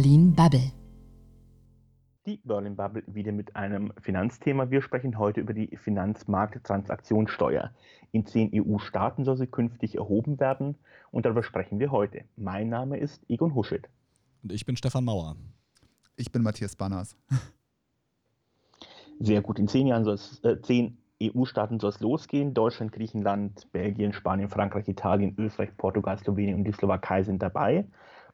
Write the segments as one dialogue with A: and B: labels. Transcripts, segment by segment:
A: Berlin Bubble.
B: Die Berlin Bubble wieder mit einem Finanzthema. Wir sprechen heute über die Finanzmarkttransaktionssteuer. In zehn EU-Staaten soll sie künftig erhoben werden und darüber sprechen wir heute. Mein Name ist Egon Huschet.
C: Und ich bin Stefan Mauer.
D: Ich bin Matthias Banners.
B: Sehr gut. In zehn Jahren soll es, äh, zehn EU-Staaten soll es losgehen. Deutschland, Griechenland, Belgien, Spanien, Frankreich, Italien, Österreich, Portugal, Slowenien und die Slowakei sind dabei.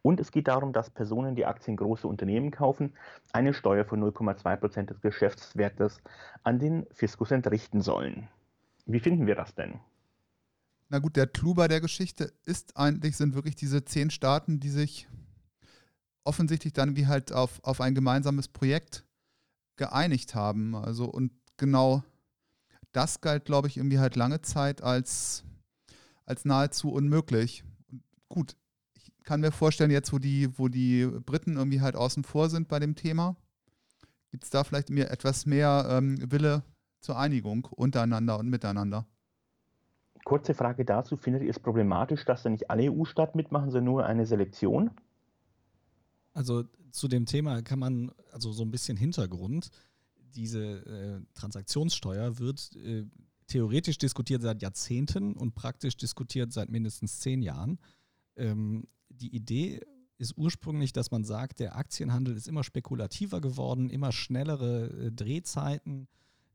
B: Und es geht darum, dass Personen, die Aktien großer Unternehmen kaufen, eine Steuer von 0,2 Prozent des Geschäftswertes an den Fiskus entrichten sollen. Wie finden wir das denn?
D: Na gut, der Clou bei der Geschichte ist eigentlich, sind wirklich diese zehn Staaten, die sich offensichtlich dann wie halt auf, auf ein gemeinsames Projekt geeinigt haben. Also und genau das galt, glaube ich, irgendwie halt lange Zeit als, als nahezu unmöglich. Und gut, kann mir vorstellen, jetzt, wo die, wo die Briten irgendwie halt außen vor sind bei dem Thema, gibt es da vielleicht mir etwas mehr ähm, Wille zur Einigung untereinander und miteinander.
B: Kurze Frage dazu. Findet ihr es problematisch, dass da nicht alle EU-Staaten mitmachen, sondern nur eine Selektion?
C: Also zu dem Thema kann man, also so ein bisschen Hintergrund diese äh, Transaktionssteuer wird äh, theoretisch diskutiert seit Jahrzehnten und praktisch diskutiert seit mindestens zehn Jahren. Ähm, die Idee ist ursprünglich, dass man sagt, der Aktienhandel ist immer spekulativer geworden, immer schnellere äh, Drehzeiten.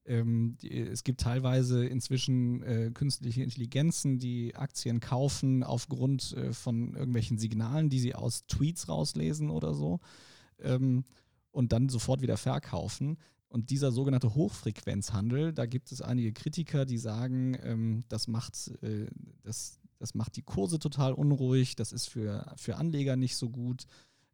C: Ähm, es gibt teilweise inzwischen äh, künstliche Intelligenzen, die Aktien kaufen aufgrund äh, von irgendwelchen Signalen, die sie aus Tweets rauslesen oder so. Ähm, und dann sofort wieder verkaufen. Und dieser sogenannte Hochfrequenzhandel, da gibt es einige Kritiker, die sagen, ähm, das, macht, das, das macht die Kurse total unruhig, das ist für, für Anleger nicht so gut.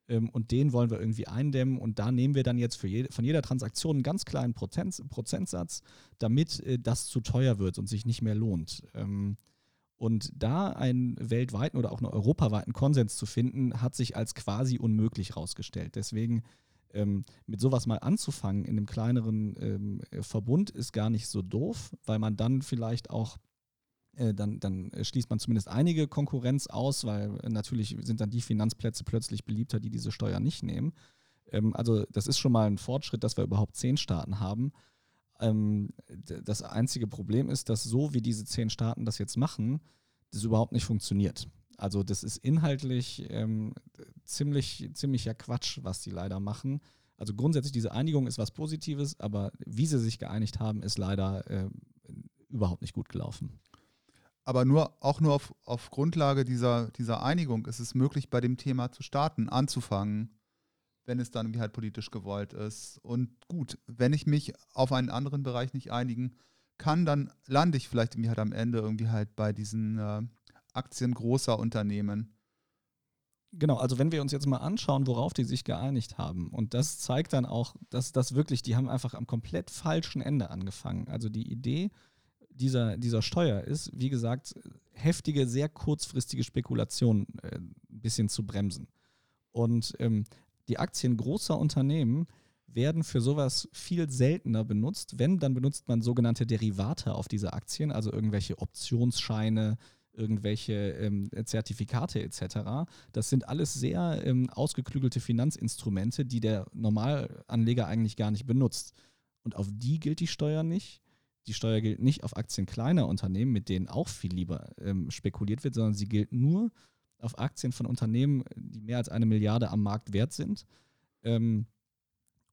C: Ähm, und den wollen wir irgendwie eindämmen. Und da nehmen wir dann jetzt für jede, von jeder Transaktion einen ganz kleinen Prozent, Prozentsatz, damit äh, das zu teuer wird und sich nicht mehr lohnt. Ähm, und da einen weltweiten oder auch einen europaweiten Konsens zu finden, hat sich als quasi unmöglich herausgestellt. Deswegen ähm, mit sowas mal anzufangen in einem kleineren ähm, Verbund ist gar nicht so doof, weil man dann vielleicht auch dann, dann schließt man zumindest einige Konkurrenz aus, weil natürlich sind dann die Finanzplätze plötzlich beliebter, die diese Steuer nicht nehmen. Ähm, also das ist schon mal ein Fortschritt, dass wir überhaupt zehn Staaten haben. Ähm, das einzige Problem ist, dass so wie diese zehn Staaten das jetzt machen, das überhaupt nicht funktioniert. Also das ist inhaltlich ähm, ziemlich, ziemlicher Quatsch, was die leider machen. Also grundsätzlich diese Einigung ist was Positives, aber wie sie sich geeinigt haben, ist leider äh, überhaupt nicht gut gelaufen.
D: Aber nur, auch nur auf, auf Grundlage dieser, dieser Einigung ist es möglich, bei dem Thema zu starten, anzufangen, wenn es dann halt politisch gewollt ist. Und gut, wenn ich mich auf einen anderen Bereich nicht einigen kann, dann lande ich vielleicht irgendwie halt am Ende irgendwie halt bei diesen äh, Aktien großer Unternehmen.
C: Genau, also wenn wir uns jetzt mal anschauen, worauf die sich geeinigt haben, und das zeigt dann auch, dass das wirklich, die haben einfach am komplett falschen Ende angefangen. Also die Idee dieser, dieser Steuer ist, wie gesagt, heftige, sehr kurzfristige Spekulationen äh, ein bisschen zu bremsen. Und ähm, die Aktien großer Unternehmen werden für sowas viel seltener benutzt. Wenn, dann benutzt man sogenannte Derivate auf diese Aktien, also irgendwelche Optionsscheine, irgendwelche ähm, Zertifikate etc. Das sind alles sehr ähm, ausgeklügelte Finanzinstrumente, die der Normalanleger eigentlich gar nicht benutzt. Und auf die gilt die Steuer nicht. Die Steuer gilt nicht auf Aktien kleiner Unternehmen, mit denen auch viel lieber ähm, spekuliert wird, sondern sie gilt nur auf Aktien von Unternehmen, die mehr als eine Milliarde am Markt wert sind ähm,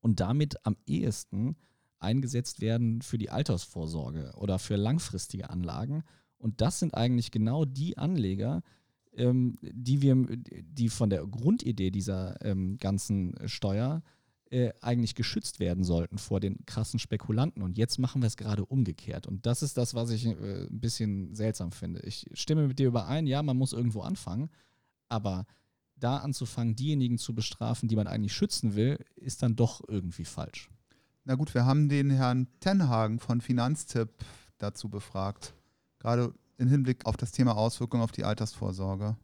C: und damit am ehesten eingesetzt werden für die Altersvorsorge oder für langfristige Anlagen. Und das sind eigentlich genau die Anleger, ähm, die wir, die von der Grundidee dieser ähm, ganzen Steuer äh, eigentlich geschützt werden sollten vor den krassen Spekulanten. Und jetzt machen wir es gerade umgekehrt. Und das ist das, was ich äh, ein bisschen seltsam finde. Ich stimme mit dir überein, ja, man muss irgendwo anfangen, aber da anzufangen, diejenigen zu bestrafen, die man eigentlich schützen will, ist dann doch irgendwie falsch.
D: Na gut, wir haben den Herrn Tenhagen von Finanztipp dazu befragt gerade im Hinblick auf das Thema Auswirkungen auf die Altersvorsorge?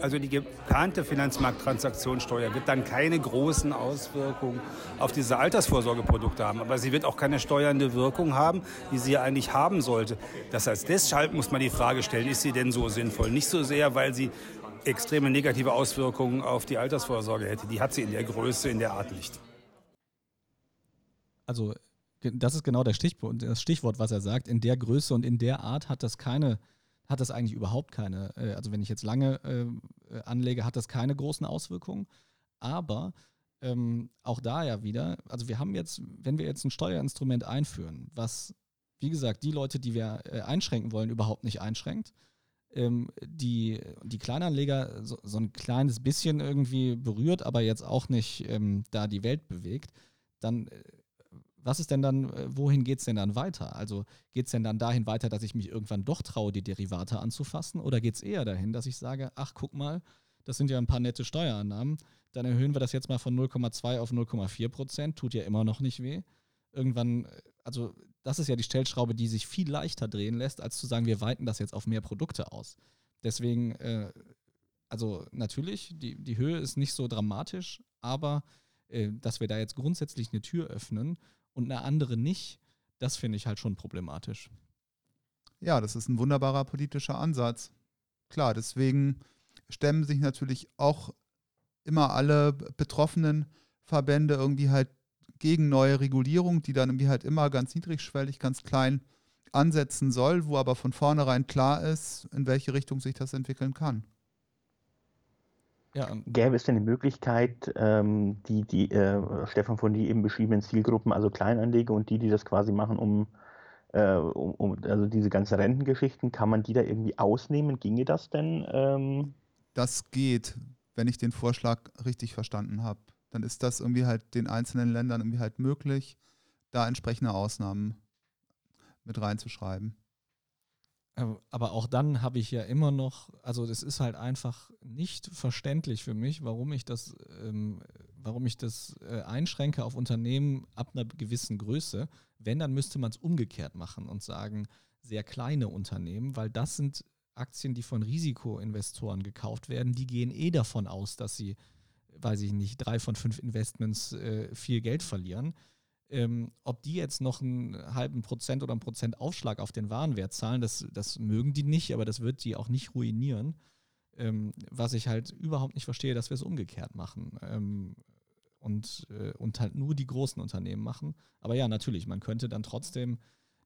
E: Also die geplante Finanzmarkttransaktionssteuer wird dann keine großen Auswirkungen auf diese Altersvorsorgeprodukte haben. Aber sie wird auch keine steuernde Wirkung haben, die sie ja eigentlich haben sollte. Das heißt, deshalb muss man die Frage stellen, ist sie denn so sinnvoll? Nicht so sehr, weil sie extreme negative Auswirkungen auf die Altersvorsorge hätte. Die hat sie in der Größe, in der Art nicht.
C: Also das ist genau Stichwort, das Stichwort, was er sagt. In der Größe und in der Art hat das keine, hat das eigentlich überhaupt keine, äh, also wenn ich jetzt lange äh, anlege, hat das keine großen Auswirkungen. Aber ähm, auch da ja wieder, also wir haben jetzt, wenn wir jetzt ein Steuerinstrument einführen, was, wie gesagt, die Leute, die wir äh, einschränken wollen, überhaupt nicht einschränkt, ähm, die, die Kleinanleger so, so, ein kleines bisschen irgendwie berührt, aber jetzt auch nicht ähm, da die Welt bewegt, dann äh, was ist denn dann, äh, wohin geht es denn dann weiter? Also geht es denn dann dahin weiter, dass ich mich irgendwann doch traue, die Derivate anzufassen? Oder geht es eher dahin, dass ich sage, ach guck mal, das sind ja ein paar nette Steuerannahmen, dann erhöhen wir das jetzt mal von 0,2 auf 0,4 Prozent, tut ja immer noch nicht weh. Irgendwann, äh, also das ist ja die Stellschraube, die sich viel leichter drehen lässt, als zu sagen, wir weiten das jetzt auf mehr Produkte aus. Deswegen, äh, also natürlich, die, die Höhe ist nicht so dramatisch, aber äh, dass wir da jetzt grundsätzlich eine Tür öffnen und eine andere nicht, das finde ich halt schon problematisch.
D: Ja, das ist ein wunderbarer politischer Ansatz. Klar, deswegen stemmen sich natürlich auch immer alle betroffenen Verbände irgendwie halt gegen neue Regulierung, die dann irgendwie halt immer ganz niedrigschwellig, ganz klein ansetzen soll, wo aber von vornherein klar ist, in welche Richtung sich das entwickeln kann.
B: Ja, Gäbe es denn die Möglichkeit, ähm, die, die äh, Stefan von die eben beschriebenen Zielgruppen, also Kleinanleger und die, die das quasi machen, um, äh, um, um also diese ganzen Rentengeschichten, kann man die da irgendwie ausnehmen? Ginge das denn? Ähm?
D: Das geht, wenn ich den Vorschlag richtig verstanden habe dann ist das irgendwie halt den einzelnen Ländern irgendwie halt möglich, da entsprechende Ausnahmen mit reinzuschreiben.
C: Ähm, aber auch dann habe ich ja immer noch, also das ist halt einfach nicht verständlich für mich, warum ich das, ähm, warum ich das äh, einschränke auf Unternehmen ab einer gewissen Größe. Wenn, dann müsste man es umgekehrt machen und sagen, sehr kleine Unternehmen, weil das sind Aktien, die von Risikoinvestoren gekauft werden, die gehen eh davon aus, dass sie weiß ich nicht, drei von fünf Investments äh, viel Geld verlieren. Ähm, ob die jetzt noch einen halben Prozent oder einen Prozent Aufschlag auf den Warenwert zahlen, das, das mögen die nicht, aber das wird die auch nicht ruinieren. Ähm, was ich halt überhaupt nicht verstehe, dass wir es umgekehrt machen. Ähm, und, äh, und halt nur die großen Unternehmen machen. Aber ja, natürlich, man könnte dann trotzdem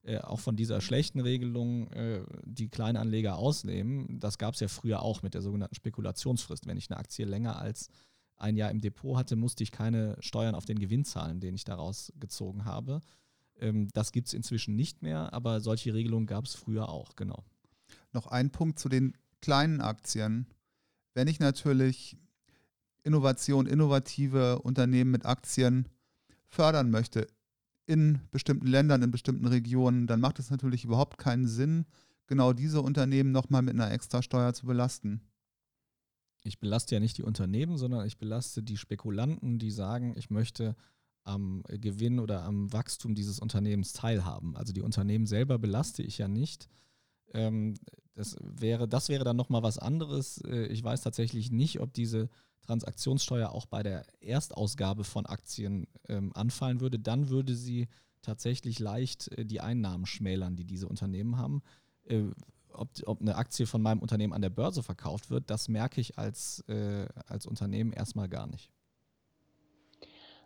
C: äh, auch von dieser schlechten Regelung äh, die Kleinanleger ausnehmen. Das gab es ja früher auch mit der sogenannten Spekulationsfrist. Wenn ich eine Aktie länger als ein Jahr im Depot hatte, musste ich keine Steuern auf den Gewinn zahlen, den ich daraus gezogen habe. Ähm, das gibt es inzwischen nicht mehr, aber solche Regelungen gab es früher auch, genau.
D: Noch ein Punkt zu den kleinen Aktien. Wenn ich natürlich Innovation, innovative Unternehmen mit Aktien fördern möchte in bestimmten Ländern, in bestimmten Regionen, dann macht es natürlich überhaupt keinen Sinn, genau diese Unternehmen nochmal mit einer Extrasteuer zu belasten
C: ich belaste ja nicht die Unternehmen, sondern ich belaste die Spekulanten, die sagen, ich möchte am Gewinn oder am Wachstum dieses Unternehmens teilhaben. Also die Unternehmen selber belaste ich ja nicht. Ähm, das, wäre, das wäre dann nochmal was anderes. Äh, ich weiß tatsächlich nicht, ob diese Transaktionssteuer auch bei der Erstausgabe von Aktien ähm, anfallen würde. Dann würde sie tatsächlich leicht äh, die Einnahmen schmälern, die diese Unternehmen haben. Ob, ob eine Aktie von meinem Unternehmen an der Börse verkauft wird, das merke ich als, äh, als Unternehmen erstmal gar nicht.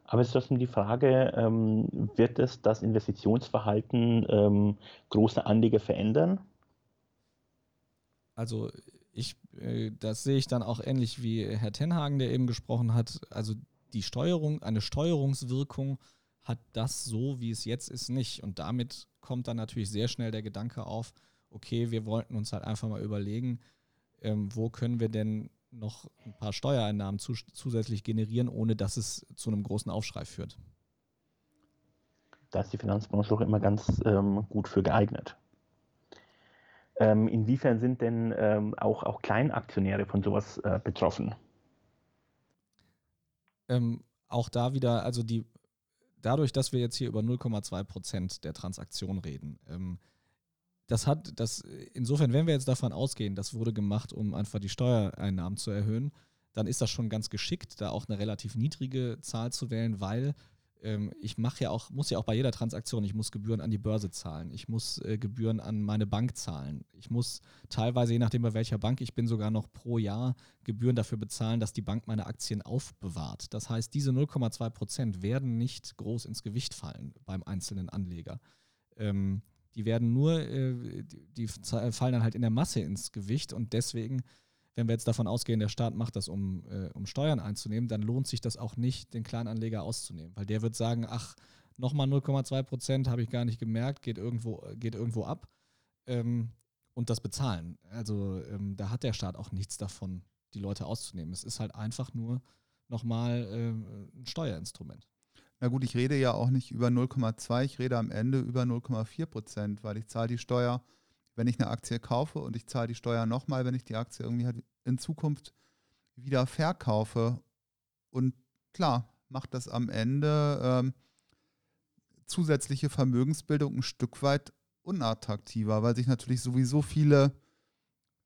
B: Aber ist das die Frage, ähm, wird es das Investitionsverhalten ähm, großer Anleger verändern?
C: Also ich, äh, das sehe ich dann auch ähnlich wie Herr Tenhagen, der eben gesprochen hat. Also die Steuerung, eine Steuerungswirkung hat das so, wie es jetzt ist, nicht. Und damit kommt dann natürlich sehr schnell der Gedanke auf, okay, wir wollten uns halt einfach mal überlegen, ähm, wo können wir denn noch ein paar Steuereinnahmen zu, zusätzlich generieren, ohne dass es zu einem großen Aufschrei führt.
B: Da ist die Finanzbranche auch immer ganz ähm, gut für geeignet. Ähm, inwiefern sind denn ähm, auch, auch Kleinaktionäre von sowas äh, betroffen?
C: Ähm, auch da wieder, also die, dadurch, dass wir jetzt hier über 0,2 Prozent der Transaktion reden, ähm, das hat, das, insofern, wenn wir jetzt davon ausgehen, das wurde gemacht, um einfach die Steuereinnahmen zu erhöhen, dann ist das schon ganz geschickt, da auch eine relativ niedrige Zahl zu wählen, weil ähm, ich mache ja auch, muss ja auch bei jeder Transaktion, ich muss Gebühren an die Börse zahlen, ich muss äh, Gebühren an meine Bank zahlen, ich muss teilweise, je nachdem bei welcher Bank ich bin, sogar noch pro Jahr Gebühren dafür bezahlen, dass die Bank meine Aktien aufbewahrt. Das heißt, diese 0,2 Prozent werden nicht groß ins Gewicht fallen beim einzelnen Anleger. Ähm, die werden nur, äh, die, die fallen dann halt in der Masse ins Gewicht und deswegen wenn wir jetzt davon ausgehen, der Staat macht das, um, äh, um Steuern einzunehmen, dann lohnt sich das auch nicht, den Kleinanleger auszunehmen. Weil der wird sagen, ach, nochmal 0,2 Prozent habe ich gar nicht gemerkt, geht irgendwo, geht irgendwo ab. Ähm, und das bezahlen. Also ähm, da hat der Staat auch nichts davon, die Leute auszunehmen. Es ist halt einfach nur nochmal äh, ein Steuerinstrument.
D: Na gut, ich rede ja auch nicht über 0,2, ich rede am Ende über 0,4 Prozent, weil ich zahle die Steuer wenn ich eine Aktie kaufe und ich zahle die Steuer nochmal, wenn ich die Aktie irgendwie halt in Zukunft wieder verkaufe. Und klar, macht das am Ende ähm, zusätzliche Vermögensbildung ein Stück weit unattraktiver, weil sich natürlich sowieso viele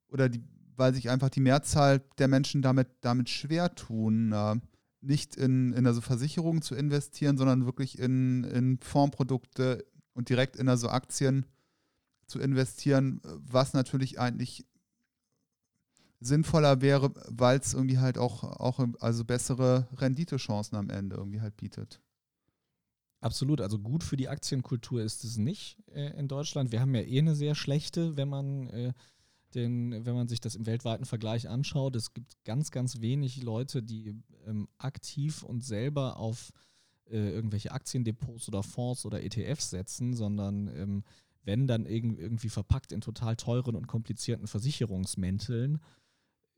D: oder die, weil sich einfach die Mehrzahl der Menschen damit, damit schwer tun, äh, nicht in, in also Versicherungen zu investieren, sondern wirklich in, in Fondsprodukte und direkt in also Aktien zu investieren, was natürlich eigentlich sinnvoller wäre, weil es irgendwie halt auch, auch also bessere Renditechancen am Ende irgendwie halt bietet.
C: Absolut, also gut für die Aktienkultur ist es nicht äh, in Deutschland. Wir haben ja eh eine sehr schlechte, wenn man äh, den, wenn man sich das im weltweiten Vergleich anschaut. Es gibt ganz, ganz wenig Leute, die ähm, aktiv und selber auf äh, irgendwelche Aktiendepots oder Fonds oder ETFs setzen, sondern ähm, wenn dann irgendwie verpackt in total teuren und komplizierten Versicherungsmänteln.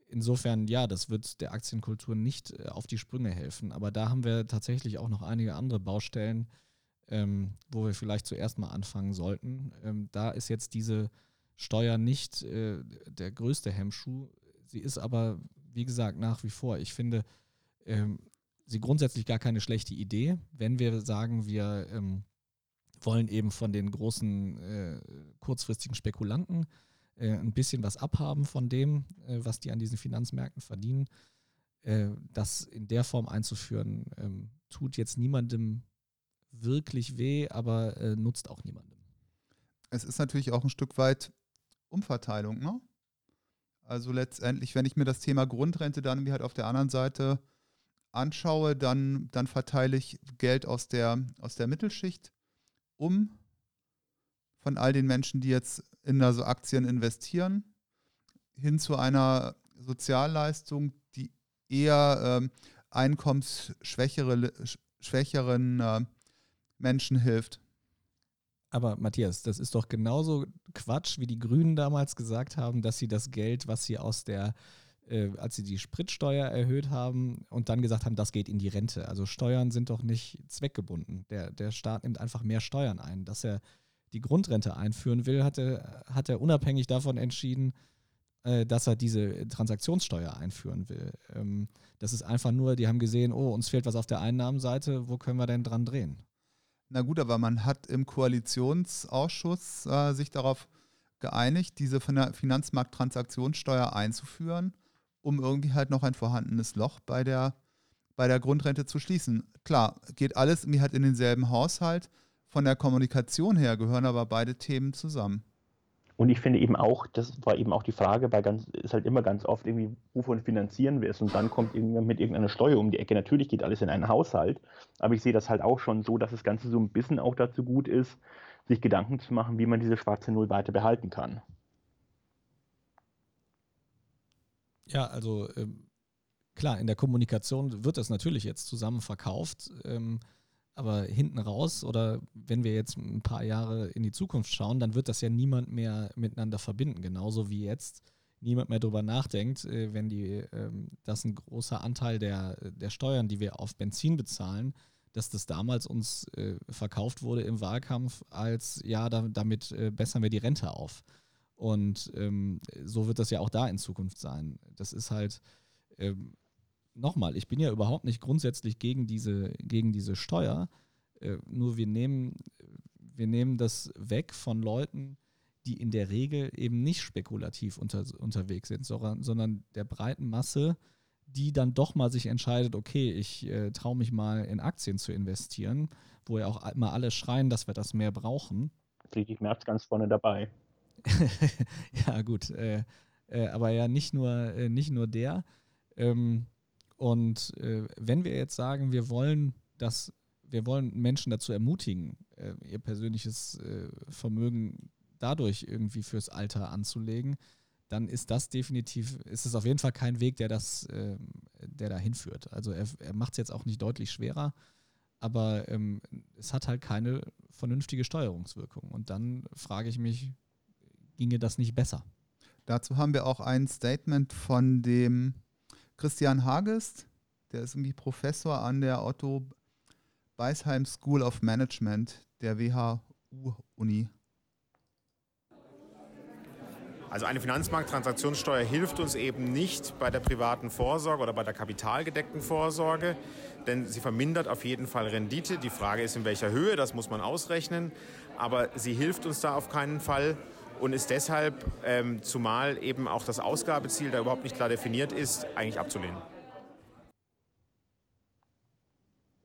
C: Insofern, ja, das wird der Aktienkultur nicht äh, auf die Sprünge helfen. Aber da haben wir tatsächlich auch noch einige andere Baustellen, ähm, wo wir vielleicht zuerst mal anfangen sollten. Ähm, da ist jetzt diese Steuer nicht äh, der größte Hemmschuh. Sie ist aber, wie gesagt, nach wie vor, ich finde, ähm, sie grundsätzlich gar keine schlechte Idee, wenn wir sagen, wir ähm, wollen eben von den großen äh, kurzfristigen Spekulanten äh, ein bisschen was abhaben von dem, äh, was die an diesen Finanzmärkten verdienen. Äh, das in der Form einzuführen, ähm, tut jetzt niemandem wirklich weh, aber äh, nutzt auch niemandem.
D: Es ist natürlich auch ein Stück weit Umverteilung, ne? Also letztendlich, wenn ich mir das Thema Grundrente dann wie halt auf der anderen Seite anschaue, dann, dann verteile ich Geld aus der, aus der Mittelschicht um von all den Menschen, die jetzt in also Aktien investieren, hin zu einer Sozialleistung, die eher ähm, einkommensschwächeren äh, Menschen hilft.
C: Aber Matthias, das ist doch genauso Quatsch, wie die Grünen damals gesagt haben, dass sie das Geld, was sie aus der äh, als sie die Spritsteuer erhöht haben und dann gesagt haben, das geht in die Rente. Also Steuern sind doch nicht zweckgebunden. Der, der Staat nimmt einfach mehr Steuern ein. Dass er die Grundrente einführen will, hat er, hat er unabhängig davon entschieden, äh, dass er diese Transaktionssteuer einführen will. Ähm, das ist einfach nur, die haben gesehen, oh, uns fehlt was auf der Einnahmenseite, wo können wir denn dran drehen?
D: Na gut, aber man hat im Koalitionsausschuss äh, sich darauf geeinigt, diese Finanzmarkttransaktionssteuer einzuführen um irgendwie halt noch ein vorhandenes Loch bei der, bei der Grundrente zu schließen. Klar, geht alles irgendwie halt in denselben Haushalt. Von der Kommunikation her gehören aber beide Themen zusammen.
B: Und ich finde eben auch, das war eben auch die Frage, bei ganz, ist halt immer ganz oft irgendwie, wovon finanzieren wir es? Und dann kommt irgendjemand mit irgendeiner Steuer um die Ecke. Natürlich geht alles in einen Haushalt, aber ich sehe das halt auch schon so, dass das Ganze so ein bisschen auch dazu gut ist, sich Gedanken zu machen, wie man diese schwarze Null weiter behalten kann.
C: Ja, also ähm, klar, in der Kommunikation wird das natürlich jetzt zusammen verkauft, ähm, aber hinten raus oder wenn wir jetzt ein paar Jahre in die Zukunft schauen, dann wird das ja niemand mehr miteinander verbinden, genauso wie jetzt niemand mehr darüber nachdenkt, äh, wenn die, ähm, das ein großer Anteil der, der Steuern, die wir auf Benzin bezahlen, dass das damals uns äh, verkauft wurde im Wahlkampf als, ja, da, damit äh, bessern wir die Rente auf. Und ähm, so wird das ja auch da in Zukunft sein. Das ist halt, ähm, nochmal, ich bin ja überhaupt nicht grundsätzlich gegen diese, gegen diese Steuer. Äh, nur wir nehmen, wir nehmen das weg von Leuten, die in der Regel eben nicht spekulativ unter, unterwegs sind, sondern, sondern der breiten Masse, die dann doch mal sich entscheidet, okay, ich äh, traue mich mal in Aktien zu investieren, wo ja auch immer alle schreien, dass wir das mehr brauchen.
B: Friedrich Merz ganz vorne dabei.
C: ja, gut. Äh, äh, aber ja, nicht nur, äh, nicht nur der. Ähm, und äh, wenn wir jetzt sagen, wir wollen das, wir wollen Menschen dazu ermutigen, äh, ihr persönliches Vermögen dadurch irgendwie fürs Alter anzulegen, dann ist das definitiv, ist es auf jeden Fall kein Weg, der das, äh, der dahin führt. Also er, er macht es jetzt auch nicht deutlich schwerer, aber ähm, es hat halt keine vernünftige Steuerungswirkung. Und dann frage ich mich, ginge das nicht besser?
D: Dazu haben wir auch ein Statement von dem Christian Hagest, der ist irgendwie Professor an der Otto Beisheim School of Management der WHU-Uni
A: also eine Finanzmarkttransaktionssteuer hilft uns eben nicht bei der privaten Vorsorge oder bei der kapitalgedeckten Vorsorge, denn sie vermindert auf jeden Fall Rendite. Die Frage ist, in welcher Höhe, das muss man ausrechnen, aber sie hilft uns da auf keinen Fall und ist deshalb, ähm, zumal eben auch das Ausgabeziel da überhaupt nicht klar definiert ist, eigentlich abzulehnen.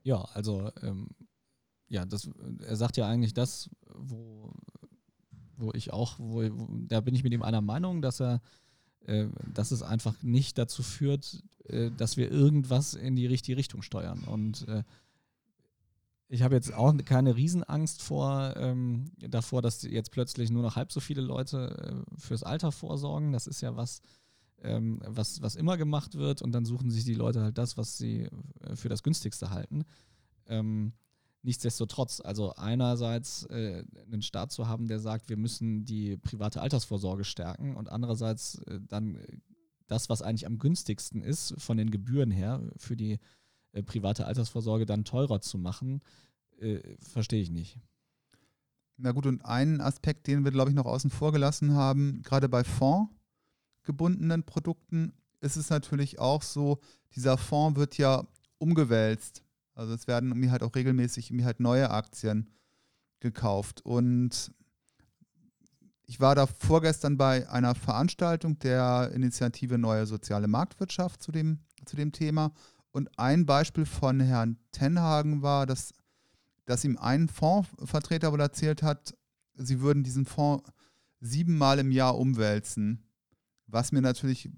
C: Ja, also ähm, ja, das, er sagt ja eigentlich das, wo wo ich auch, wo, wo, da bin ich mit ihm einer Meinung, dass er, äh, dass es einfach nicht dazu führt, äh, dass wir irgendwas in die richtige Richtung steuern. Und äh, ich habe jetzt auch keine Riesenangst vor, ähm, davor, dass jetzt plötzlich nur noch halb so viele Leute äh, fürs Alter vorsorgen. Das ist ja was, ähm, was, was immer gemacht wird und dann suchen sich die Leute halt das, was sie äh, für das günstigste halten. Ähm, Nichtsdestotrotz, also einerseits äh, einen Staat zu haben, der sagt, wir müssen die private Altersvorsorge stärken und andererseits äh, dann äh, das, was eigentlich am günstigsten ist, von den Gebühren her für die äh, private Altersvorsorge dann teurer zu machen, äh, verstehe ich nicht.
D: Na gut, und einen Aspekt, den wir, glaube ich, noch außen vor gelassen haben, gerade bei fondgebundenen Produkten, ist es natürlich auch so, dieser Fonds wird ja umgewälzt also es werden irgendwie halt auch regelmäßig irgendwie halt neue Aktien gekauft. Und ich war da vorgestern bei einer Veranstaltung der Initiative Neue Soziale Marktwirtschaft zu dem, zu dem Thema. Und ein Beispiel von Herrn Tenhagen war, dass, dass ihm ein Fondsvertreter wohl erzählt hat, sie würden diesen Fonds siebenmal im Jahr umwälzen. Was mir natürlich,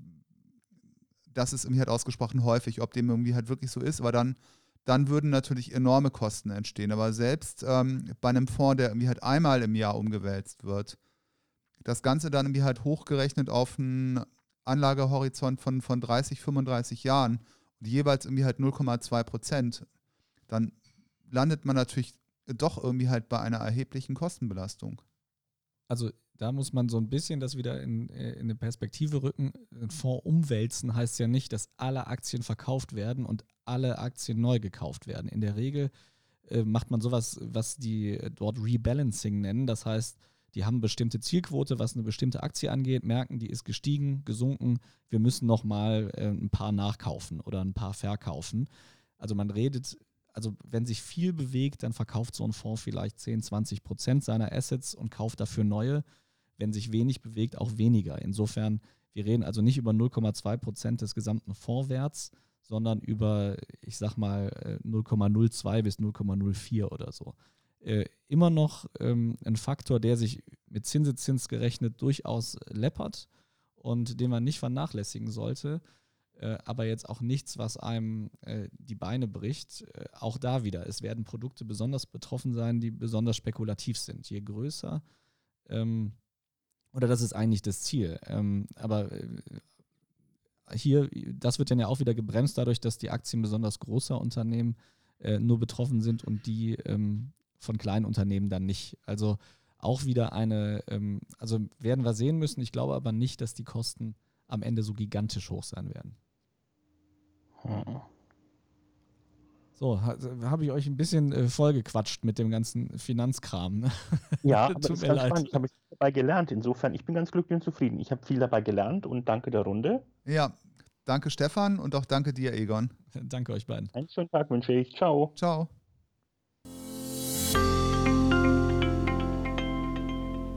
D: das ist irgendwie halt ausgesprochen häufig, ob dem irgendwie halt wirklich so ist, aber dann dann würden natürlich enorme Kosten entstehen. Aber selbst ähm, bei einem Fonds, der irgendwie halt einmal im Jahr umgewälzt wird, das Ganze dann irgendwie halt hochgerechnet auf einen Anlagehorizont von, von 30, 35 Jahren und jeweils irgendwie halt 0,2 Prozent, dann landet man natürlich doch irgendwie halt bei einer erheblichen Kostenbelastung.
C: Also da muss man so ein bisschen das wieder in, äh, in eine Perspektive rücken. Ein Fonds umwälzen heißt ja nicht, dass alle Aktien verkauft werden und alle Aktien neu gekauft werden. In der Regel äh, macht man sowas, was die dort Rebalancing nennen. Das heißt, die haben bestimmte Zielquote, was eine bestimmte Aktie angeht, merken, die ist gestiegen, gesunken. Wir müssen nochmal äh, ein paar nachkaufen oder ein paar verkaufen. Also man redet also wenn sich viel bewegt, dann verkauft so ein Fonds vielleicht 10, 20 Prozent seiner Assets und kauft dafür neue wenn sich wenig bewegt, auch weniger. Insofern, wir reden also nicht über 0,2 Prozent des gesamten Fondswerts, sondern über, ich sag mal, 0,02 äh, bis 0,04 oder so. Äh, immer noch ähm, ein Faktor, der sich mit Zinseszins gerechnet durchaus läppert und den man nicht vernachlässigen sollte, äh, aber jetzt auch nichts, was einem äh, die Beine bricht. Äh, auch da wieder, es werden Produkte besonders betroffen sein, die besonders spekulativ sind. Je größer, ähm, oder das ist eigentlich das Ziel. Ähm, aber äh, hier, das wird dann ja auch wieder gebremst dadurch, dass die Aktien besonders großer Unternehmen äh, nur betroffen sind und die ähm, von kleinen Unternehmen dann nicht. Also auch wieder eine, ähm, also werden wir sehen müssen. Ich glaube aber nicht, dass die Kosten am Ende so gigantisch hoch sein werden. Hm. So, habe ich euch ein bisschen äh, vollgequatscht mit dem ganzen Finanzkram. Ne?
B: Ja, aber das ist ganz leid. spannend. Ich habe dabei gelernt. Insofern, ich bin ganz glücklich und zufrieden. Ich habe viel dabei gelernt und danke der Runde.
D: Ja, danke Stefan und auch danke dir, Egon.
C: danke euch beiden.
B: Einen schönen Tag wünsche ich. Ciao.
D: Ciao.